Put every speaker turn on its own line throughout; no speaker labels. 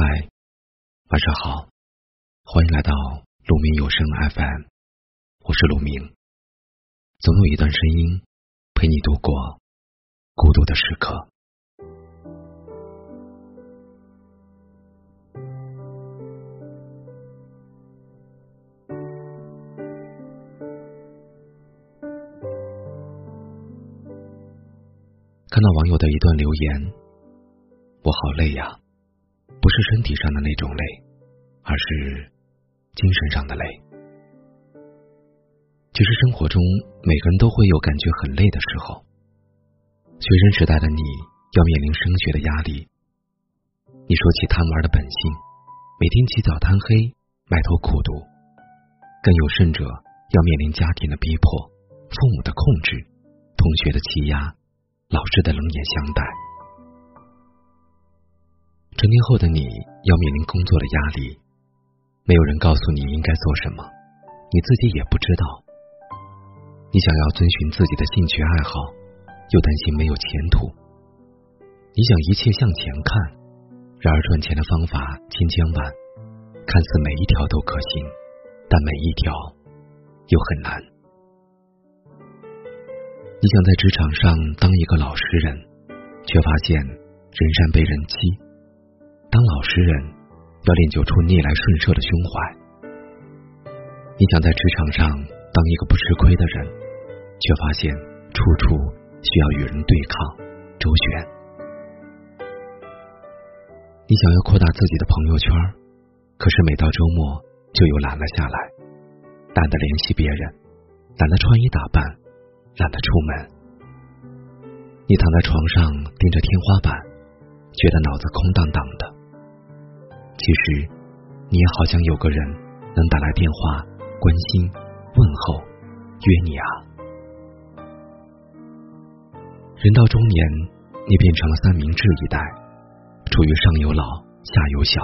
嗨，晚上好，欢迎来到鹿鸣有声 FM，我是鹿鸣。总有一段声音陪你度过孤独的时刻。看到网友的一段留言，我好累呀。不是身体上的那种累，而是精神上的累。其实生活中每个人都会有感觉很累的时候。学生时代的你要面临升学的压力，你说起贪玩的本性，每天起早贪黑，埋头苦读。更有甚者，要面临家庭的逼迫、父母的控制、同学的欺压、老师的冷眼相待。成年后的你要面临工作的压力，没有人告诉你应该做什么，你自己也不知道。你想要遵循自己的兴趣爱好，又担心没有前途。你想一切向前看，然而赚钱的方法千千万，看似每一条都可行，但每一条又很难。你想在职场上当一个老实人，却发现人善被人欺。当老实人，要练就出逆来顺受的胸怀。你想在职场上当一个不吃亏的人，却发现处处需要与人对抗、周旋。你想要扩大自己的朋友圈，可是每到周末就又懒了下来，懒得联系别人，懒得穿衣打扮，懒得出门。你躺在床上盯着天花板，觉得脑子空荡荡的。其实，你也好像有个人能打来电话关心、问候、约你啊。人到中年，你变成了三明治一代，处于上有老下有小，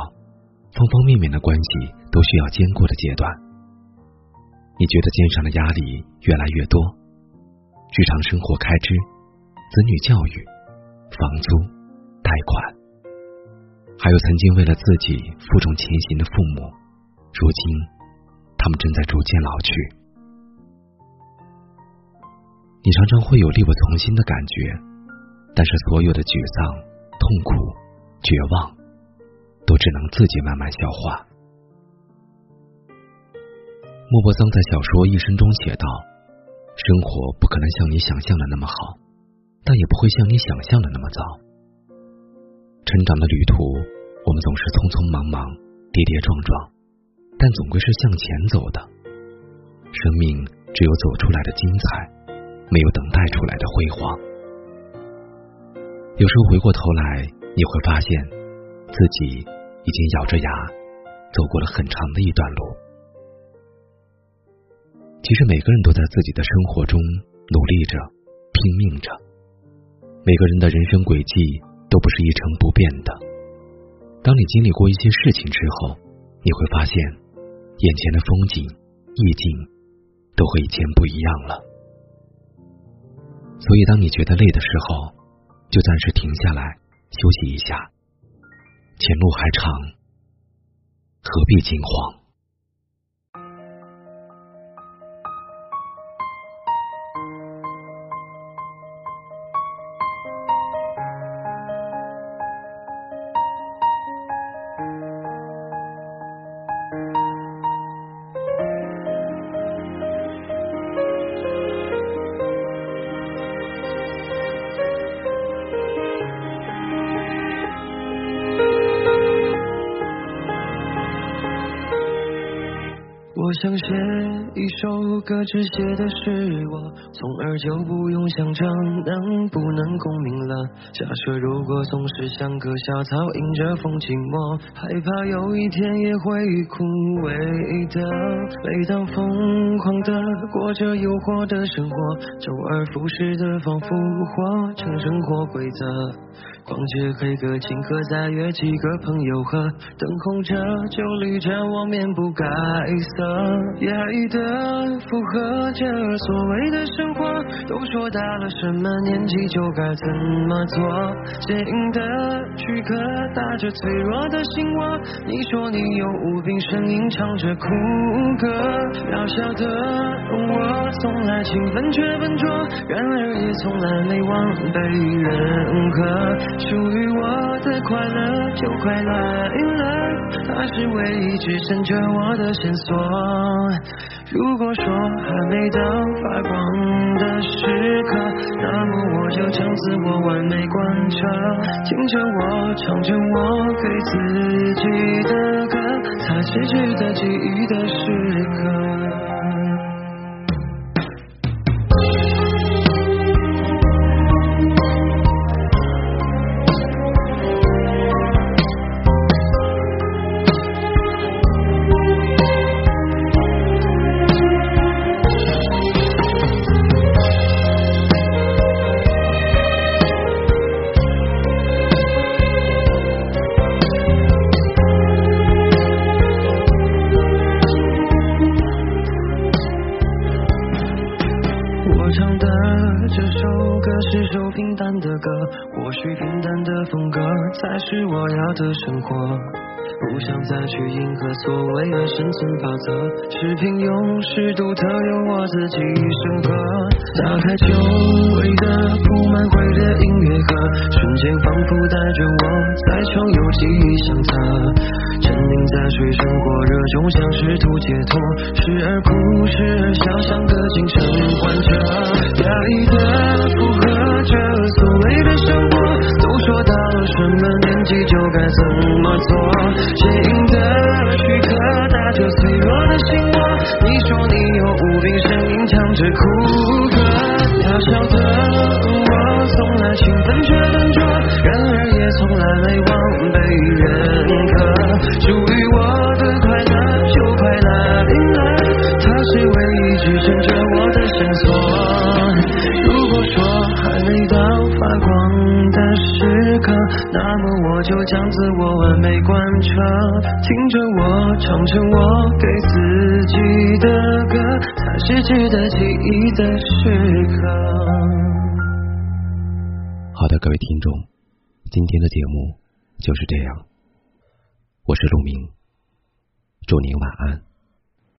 方方面面的关系都需要兼顾的阶段。你觉得肩上的压力越来越多，日常生活开支、子女教育、房租、贷款。还有曾经为了自己负重前行的父母，如今他们正在逐渐老去。你常常会有力不从心的感觉，但是所有的沮丧、痛苦、绝望，都只能自己慢慢消化。莫泊桑在小说《一生》中写道：“生活不可能像你想象的那么好，但也不会像你想象的那么糟。”成长的旅途，我们总是匆匆忙忙、跌跌撞撞，但总归是向前走的。生命只有走出来的精彩，没有等待出来的辉煌。有时候回过头来，你会发现自己已经咬着牙走过了很长的一段路。其实每个人都在自己的生活中努力着、拼命着，每个人的人生轨迹。都不是一成不变的。当你经历过一些事情之后，你会发现，眼前的风景、意境都和以前不一样了。所以，当你觉得累的时候，就暂时停下来休息一下。前路还长，何必惊慌？
我想写一首歌，只写的是我，从而就不用想着能不能共鸣了。假设如果总是像棵小草，迎着风寂寞，害怕有一天也会枯萎的。每当疯狂的过着诱惑的生活，周而复始的仿佛活成生活规则。逛街黑个清河，再约几个朋友喝，灯红着酒绿着，我面不改色。压抑的附和着所谓的生活，都说到了什么年纪就该怎么做，坚硬的躯壳打着脆弱的心窝。你说你有无病呻吟，唱着苦歌，渺小的我从来勤奋却笨拙，然而也从来没忘被认可。属于我的快乐就快来了，它是唯一支撑着我的线索。如果说还没到发光的时刻，那么我就将自我完美贯彻，听着我唱着我给自己的歌，才是值得记忆的时刻。是首平淡的歌，或许平淡的风格才是我要的生活。不想再去迎合所谓的生存法则，是平庸，是独特，由我自己审核。打开久违的铺满灰的音乐盒，瞬间仿佛带着我在重游记忆相册。沉溺在水深火热中，像试图解脱，时而哭，时而笑，像个精神患者。唱着苦歌。渺小的我，从来勤奋却笨拙，然而也从来没忘被认可。属于我的快乐就快来了，他是唯一支撑着我的线索。如果说还没到发光的时刻，那么我就将自我完美贯彻，听着我唱着我给自己的歌，是值得记忆的时刻。
好的，各位听众，今天的节目就是这样。我是陆明，祝您晚安。